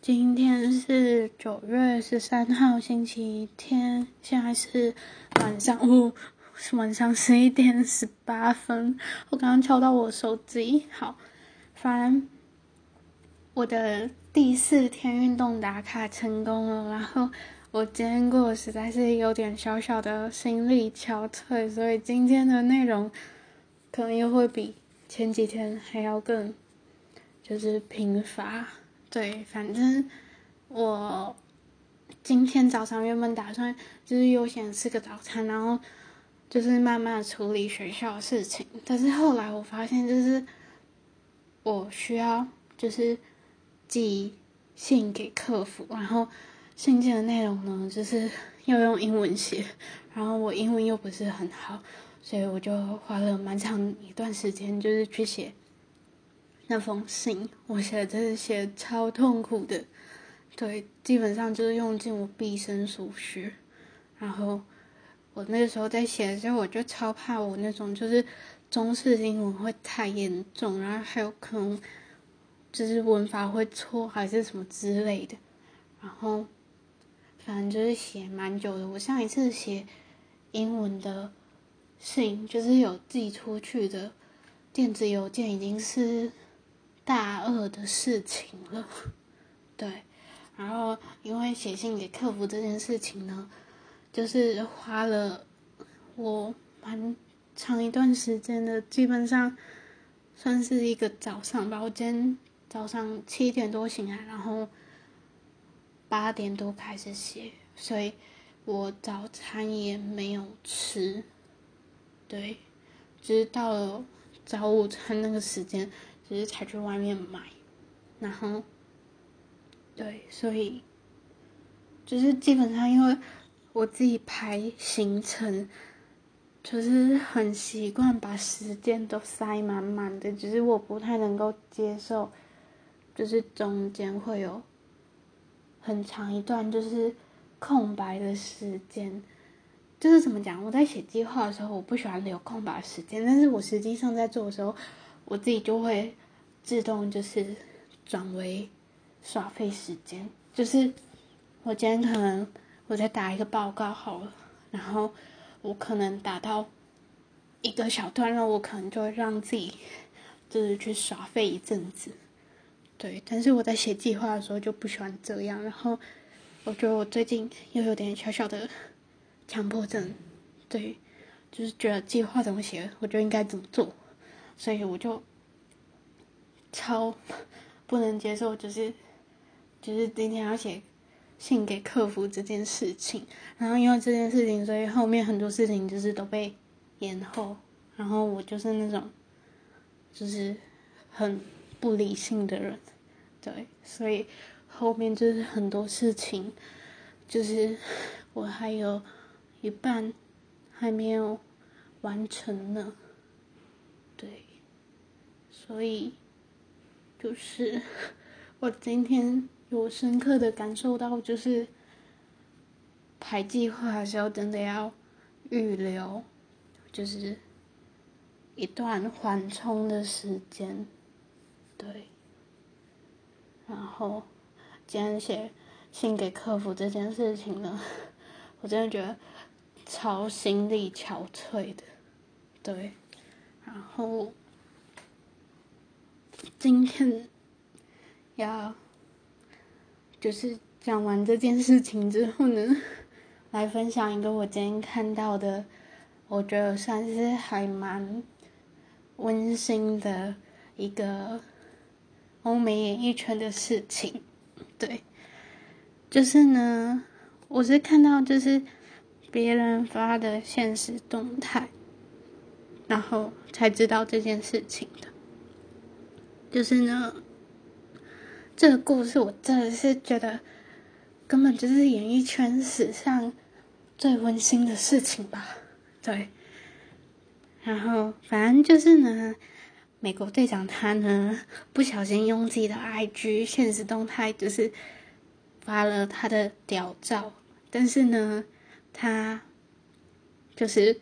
今天是九月十三号，星期天，现在是晚上，哦，是晚上十一点十八分。我刚刚敲到我手机，好，反正我的第四天运动打卡成功了。然后我今天过实在是有点小小的心力憔悴，所以今天的内容可能又会比前几天还要更就是贫乏。对，反正我今天早上原本打算就是悠闲吃个早餐，然后就是慢慢处理学校的事情。但是后来我发现，就是我需要就是寄信给客服，然后信件的内容呢，就是要用英文写，然后我英文又不是很好，所以我就花了蛮长一段时间，就是去写。那封信，我写的真是写超痛苦的，对，基本上就是用尽我毕生所学。然后我那时候在写的时候，我就超怕我那种就是中式英文会太严重，然后还有可能就是文法会错还是什么之类的。然后反正就是写蛮久的。我上一次写英文的信，就是有寄出去的电子邮件，已经是。大二的事情了，对，然后因为写信给客服这件事情呢，就是花了我蛮长一段时间的，基本上算是一个早上吧。我今天早上七点多醒来，然后八点多开始写，所以我早餐也没有吃，对，就是到了早午餐那个时间。只是才去外面买，然后，对，所以，就是基本上因为我自己排行程，就是很习惯把时间都塞满满的，只是我不太能够接受，就是中间会有很长一段就是空白的时间，就是怎么讲？我在写计划的时候，我不喜欢留空白时间，但是我实际上在做的时候。我自己就会自动就是转为耍费时间，就是我今天可能我在打一个报告好了，然后我可能打到一个小段落，我可能就会让自己就是去耍费一阵子，对。但是我在写计划的时候就不喜欢这样，然后我觉得我最近又有点小小的强迫症，对，就是觉得计划怎么写，我就应该怎么做。所以我就超 不能接受，就是就是今天要写信给客服这件事情，然后因为这件事情，所以后面很多事情就是都被延后，然后我就是那种就是很不理性的人，对，所以后面就是很多事情，就是 我还有一半还没有完成呢，对。所以，就是 我今天有深刻的感受到，就是排计划的时候，真的要预留，就是一段缓冲的时间，对。然后今天写信给客服这件事情呢，我真的觉得超心力憔悴的，对。然后。今天要就是讲完这件事情之后呢，来分享一个我今天看到的，我觉得算是还蛮温馨的一个欧美演艺圈的事情。对，就是呢，我是看到就是别人发的现实动态，然后才知道这件事情的。就是呢，这个故事我真的是觉得根本就是演艺圈史上最温馨的事情吧？对。然后反正就是呢，美国队长他呢不小心用自己的 IG 现实动态就是发了他的屌照，但是呢，他就是。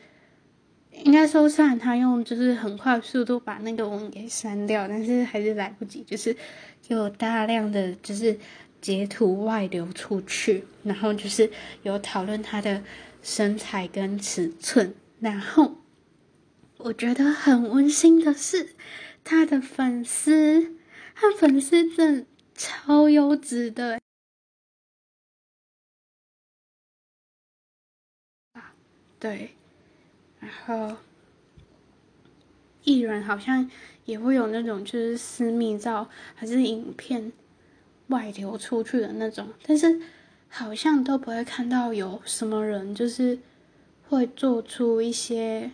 应该说，虽然他用就是很快速度把那个文给删掉，但是还是来不及，就是有大量的就是截图外流出去，然后就是有讨论他的身材跟尺寸，然后我觉得很温馨的是，他的粉丝，他粉丝真的超优质的，对，然后艺人好像也会有那种就是私密照还是影片。外流出去的那种，但是好像都不会看到有什么人就是会做出一些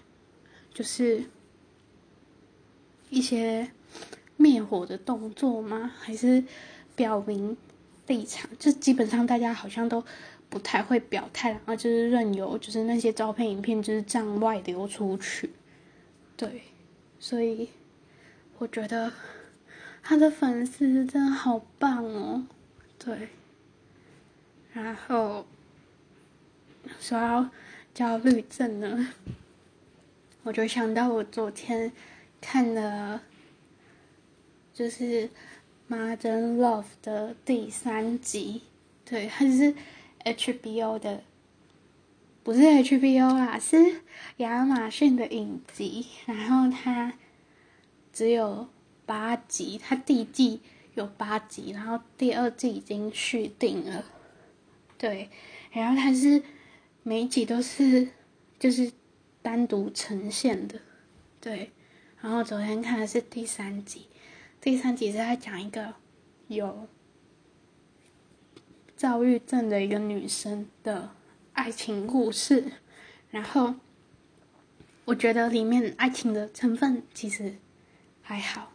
就是一些灭火的动作吗？还是表明立场？就基本上大家好像都不太会表态，然后就是任由就是那些照片、影片就是这样外流出去。对，所以我觉得。他的粉丝真的好棒哦，对。然后说到焦虑症呢，我就想到我昨天看的，就是《Modern Love》的第三集，对，他就是 HBO 的，不是 HBO 啦，是亚马逊的影集，然后它只有。八集，它第一季有八集，然后第二季已经续订了，对，然后它是每一集都是就是单独呈现的，对，然后昨天看的是第三集，第三集是在讲一个有躁郁症的一个女生的爱情故事，然后我觉得里面爱情的成分其实还好。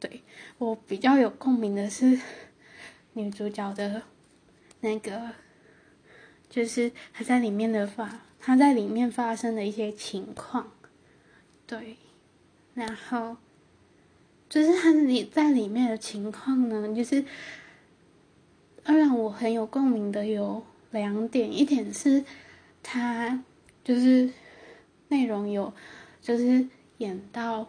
对我比较有共鸣的是女主角的那个，就是她在里面的发，她在里面发生的一些情况，对，然后就是她你在里面的情况呢，就是让我很有共鸣的有两点，一点是他就是内容有就是演到。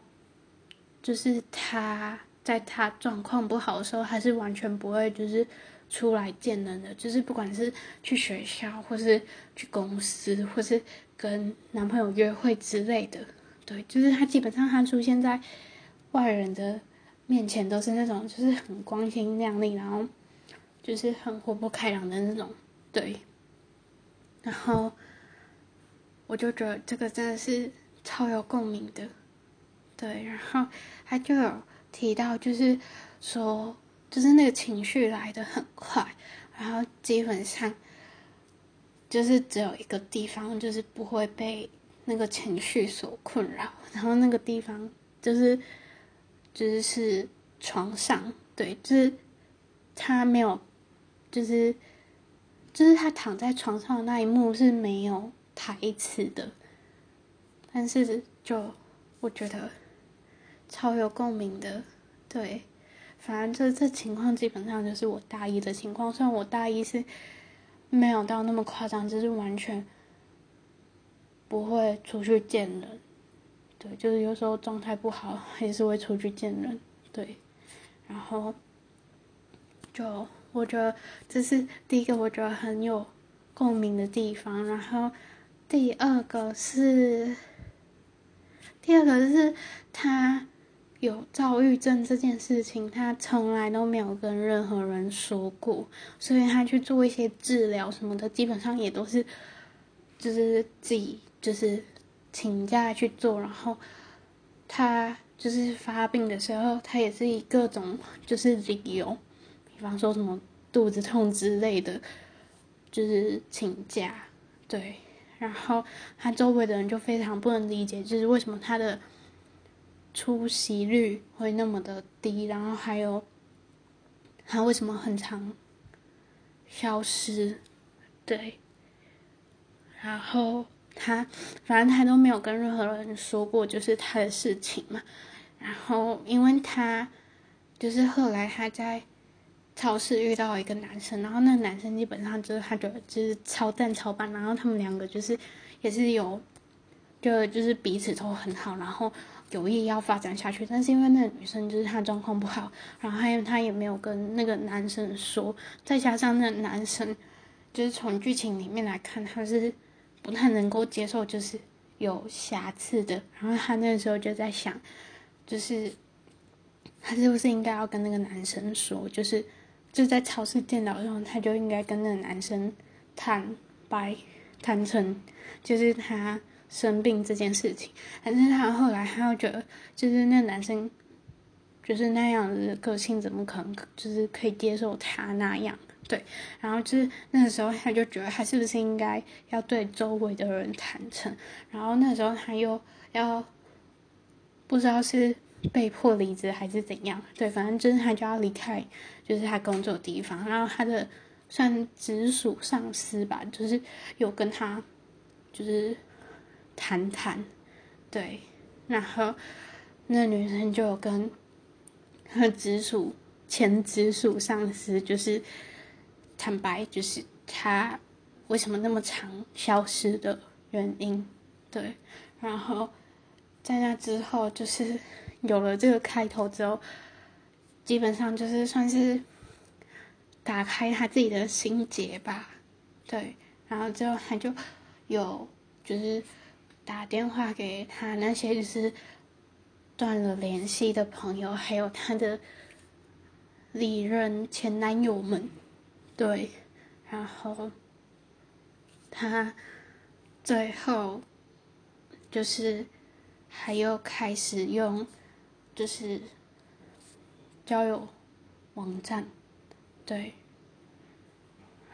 就是他在他状况不好的时候，还是完全不会就是出来见人的，就是不管是去学校，或是去公司，或是跟男朋友约会之类的，对，就是他基本上他出现在外人的面前都是那种就是很光鲜亮丽，然后就是很活泼开朗的那种，对。然后我就觉得这个真的是超有共鸣的。对，然后他就有提到，就是说，就是那个情绪来的很快，然后基本上就是只有一个地方，就是不会被那个情绪所困扰，然后那个地方就是就是是床上，对，就是他没有，就是就是他躺在床上的那一幕是没有台词的，但是就我觉得。超有共鸣的，对，反正这这情况基本上就是我大一的情况，虽然我大一是没有到那么夸张，就是完全不会出去见人，对，就是有时候状态不好还是会出去见人，对，然后就我觉得这是第一个我觉得很有共鸣的地方，然后第二个是第二个就是他。有躁郁症这件事情，他从来都没有跟任何人说过，所以他去做一些治疗什么的，基本上也都是就是自己就是请假去做。然后他就是发病的时候，他也是以各种就是理由，比方说什么肚子痛之类的，就是请假。对，然后他周围的人就非常不能理解，就是为什么他的。出席率会那么的低，然后还有他为什么很长消失？对，然后他反正他都没有跟任何人说过，就是他的事情嘛。然后因为他就是后来他在超市遇到一个男生，然后那个男生基本上就是他觉就是超赞超棒，然后他们两个就是也是有就就是彼此都很好，然后。有意要发展下去，但是因为那个女生就是她状况不好，然后还有她也没有跟那个男生说，再加上那个男生就是从剧情里面来看，他是不太能够接受就是有瑕疵的，然后他那时候就在想，就是他是不是应该要跟那个男生说，就是就在超市见到的时候，他就应该跟那个男生坦白、坦诚，就是他。生病这件事情，但是他后来他又觉得，就是那男生，就是那样的个性，怎么可能就是可以接受他那样？对，然后就是那个时候他就觉得，他是不是应该要对周围的人坦诚？然后那时候他又要不知道是被迫离职还是怎样？对，反正就是他就要离开，就是他工作的地方。然后他的算直属上司吧，就是有跟他，就是。谈谈，对，然后那女生就有跟和直属前直属上司就是坦白，就是他为什么那么长消失的原因，对，然后在那之后就是有了这个开头之后，基本上就是算是打开他自己的心结吧，对，然后之后他就有就是。打电话给他那些就是断了联系的朋友，还有他的历任前男友们，对，然后他最后就是还有开始用就是交友网站，对，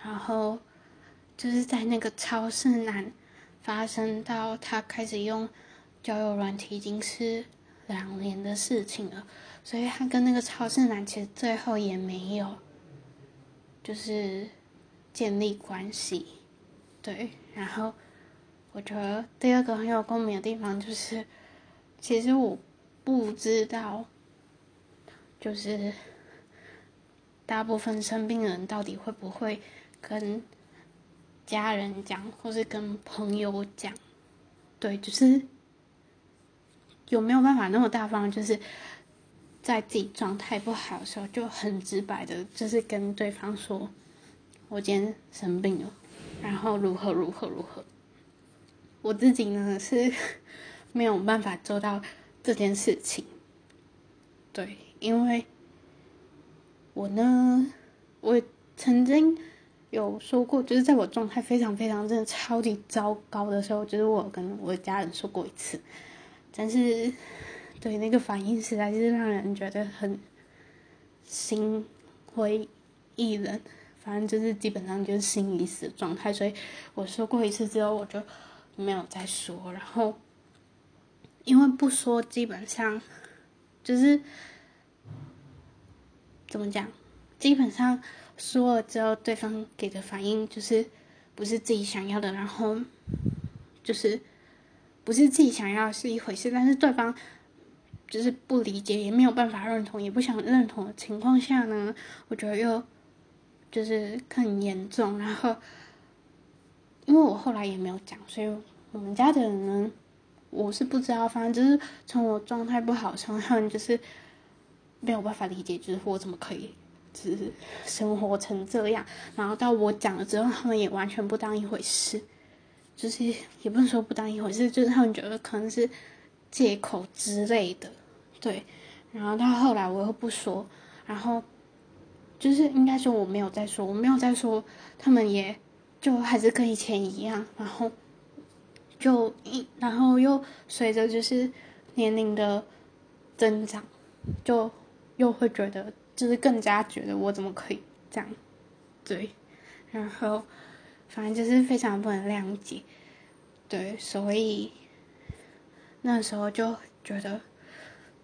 然后就是在那个超市男。发生到他开始用交友软体已经是两年的事情了，所以他跟那个超市男其实最后也没有，就是建立关系，对。然后我觉得第二个很有共鸣的地方就是，其实我不知道，就是大部分生病人到底会不会跟。家人讲，或是跟朋友讲，对，就是有没有办法那么大方，就是在自己状态不好的时候，就很直白的，就是跟对方说，我今天生病了，然后如何如何如何。我自己呢是没有办法做到这件事情，对，因为我呢，我曾经。有说过，就是在我状态非常非常真的超级糟糕的时候，就是我跟我家人说过一次，但是对那个反应实在是让人觉得很心灰意冷，反正就是基本上就是心已死的状态。所以我说过一次之后，我就没有再说。然后因为不说，基本上就是怎么讲，基本上。说了之后，对方给的反应就是不是自己想要的，然后就是不是自己想要是一回事，但是对方就是不理解，也没有办法认同，也不想认同的情况下呢，我觉得又就是更严重。然后因为我后来也没有讲，所以我们家的人呢，我是不知道，反正就是从我状态不好，从他们就是没有办法理解，就是我怎么可以。就是生活成这样，然后到我讲了之后，他们也完全不当一回事，就是也不能说不当一回事，就是他们觉得可能是借口之类的，对。然后到后来我又不说，然后就是应该说我没有再说，我没有再说，他们也就还是跟以前一样，然后就一然后又随着就是年龄的增长，就又会觉得。就是更加觉得我怎么可以这样，对，然后反正就是非常不能谅解，对，所以那时候就觉得，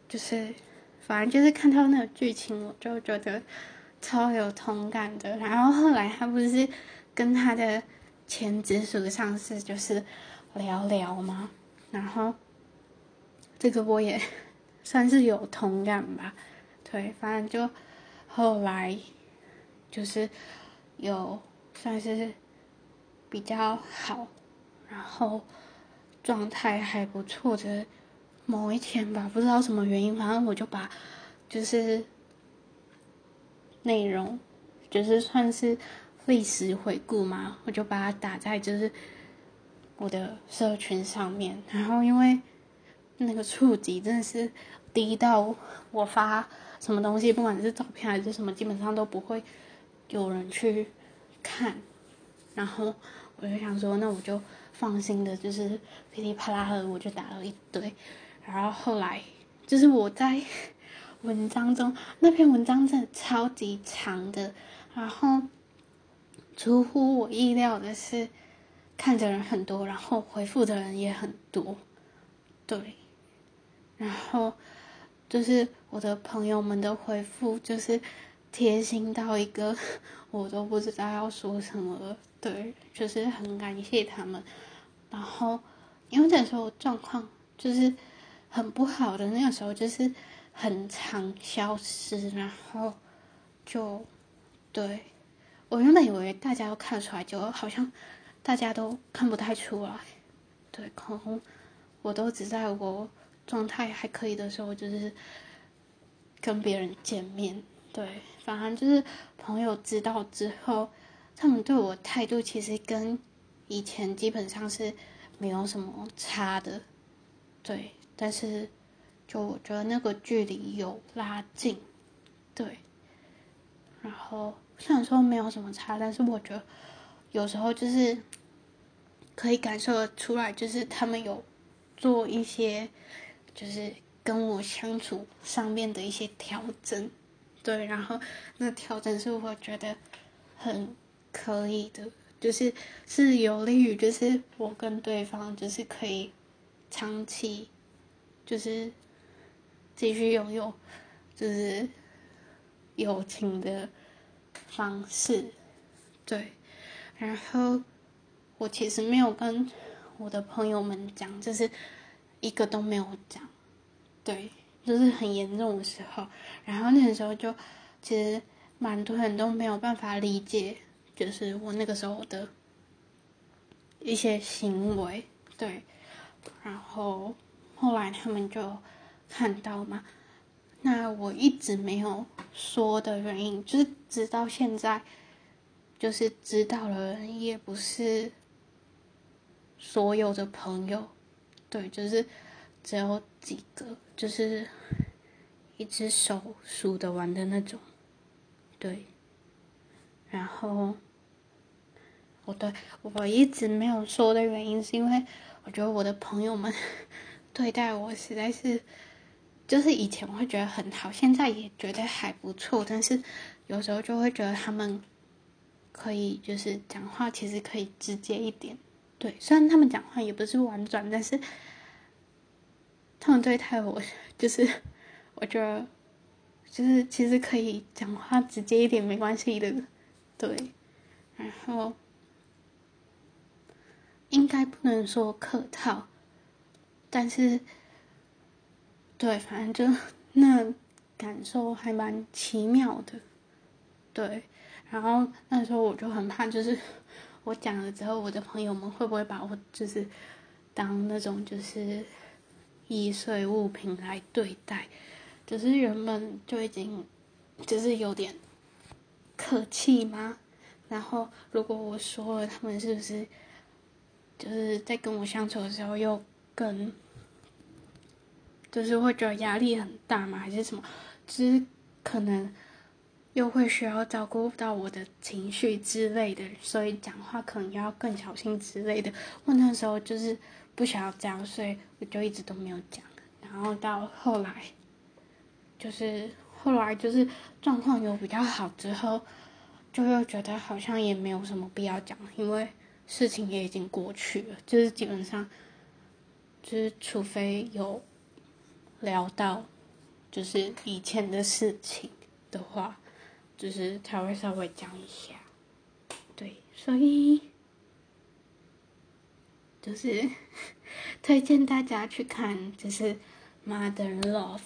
就是反正就是看到那个剧情，我就觉得超有同感的。然后后来他不是跟他的前直属上司就是聊聊吗？然后这个我也算是有同感吧。对，反正就后来就是有算是比较好，然后状态还不错的某一天吧，不知道什么原因，反正我就把就是内容，就是算是历史回顾嘛，我就把它打在就是我的社群上面。然后因为那个触及真的是低到我发什么东西，不管是照片还是什么，基本上都不会有人去看。然后我就想说，那我就放心的，就是噼里啪啦的，我就打了一堆。然后后来，就是我在 文章中那篇文章真的超级长的，然后出乎我意料的是，看的人很多，然后回复的人也很多，对，然后就是我的朋友们的回复就是贴心到一个我都不知道要说什么了，对，就是很感谢他们。然后因为那时候状况就是。很不好的那个时候，就是很常消失，然后就对我原本以为大家都看出来，就好像大家都看不太出来。对，可能我都只在我状态还可以的时候，就是跟别人见面。对，反正就是朋友知道之后，他们对我态度其实跟以前基本上是没有什么差的。对。但是，就我觉得那个距离有拉近，对。然后虽然说没有什么差，但是我觉得有时候就是可以感受得出来，就是他们有做一些，就是跟我相处上面的一些调整，对。然后那调整是我觉得很可以的，就是是有利于，就是我跟对方就是可以长期。就是继续拥有，就是友情的方式，对。然后我其实没有跟我的朋友们讲，就是一个都没有讲，对，就是很严重的时候。然后那个时候就其实蛮多人都没有办法理解，就是我那个时候的一些行为，对。然后。后来他们就看到嘛，那我一直没有说的原因，就是直到现在，就是知道了也不是所有的朋友，对，就是只有几个，就是一只手数得完的那种，对。然后，我对我一直没有说的原因，是因为我觉得我的朋友们。对待我实在是，就是以前我会觉得很好，现在也觉得还不错，但是有时候就会觉得他们可以就是讲话其实可以直接一点。对，虽然他们讲话也不是婉转，但是他们对待我就是我觉得就是其实可以讲话直接一点没关系的。对，然后应该不能说客套。但是，对，反正就那感受还蛮奇妙的，对。然后那时候我就很怕，就是 我讲了之后，我的朋友们会不会把我就是当那种就是易碎物品来对待？就是原本就已经就是有点客气吗？然后如果我说了，他们是不是就是在跟我相处的时候又？跟，就是会觉得压力很大嘛，还是什么？就是可能又会需要照顾到我的情绪之类的，所以讲话可能要更小心之类的。我那时候就是不想要这样，所以我就一直都没有讲。然后到后来，就是后来就是状况有比较好之后，就又觉得好像也没有什么必要讲，因为事情也已经过去了，就是基本上。就是除非有聊到，就是以前的事情的话，就是他会稍微讲一下，对，所以就是 推荐大家去看，就是《Mother Love》，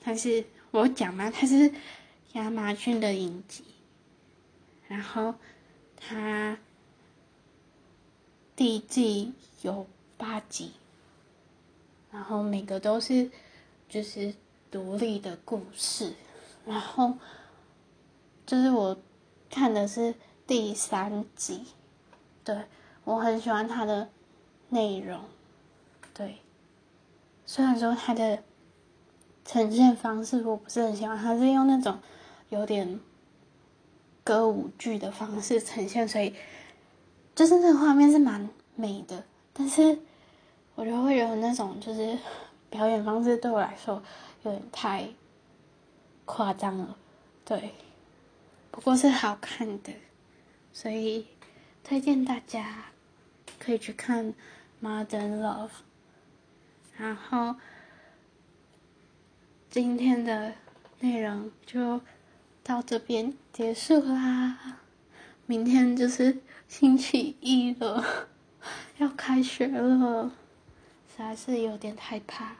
它是我讲嘛，它是亚马逊的影集，然后它第一季有八集。然后每个都是就是独立的故事，然后就是我看的是第三集，对我很喜欢它的内容，对，虽然说它的呈现方式我不是很喜欢，它是用那种有点歌舞剧的方式呈现，所以就是那个画面是蛮美的，但是。我就会有那种，就是表演方式对我来说有点太夸张了，对。不过是好看的，所以推荐大家可以去看《Modern Love》。然后今天的内容就到这边结束啦。明天就是星期一了，要开学了。还是有点害怕。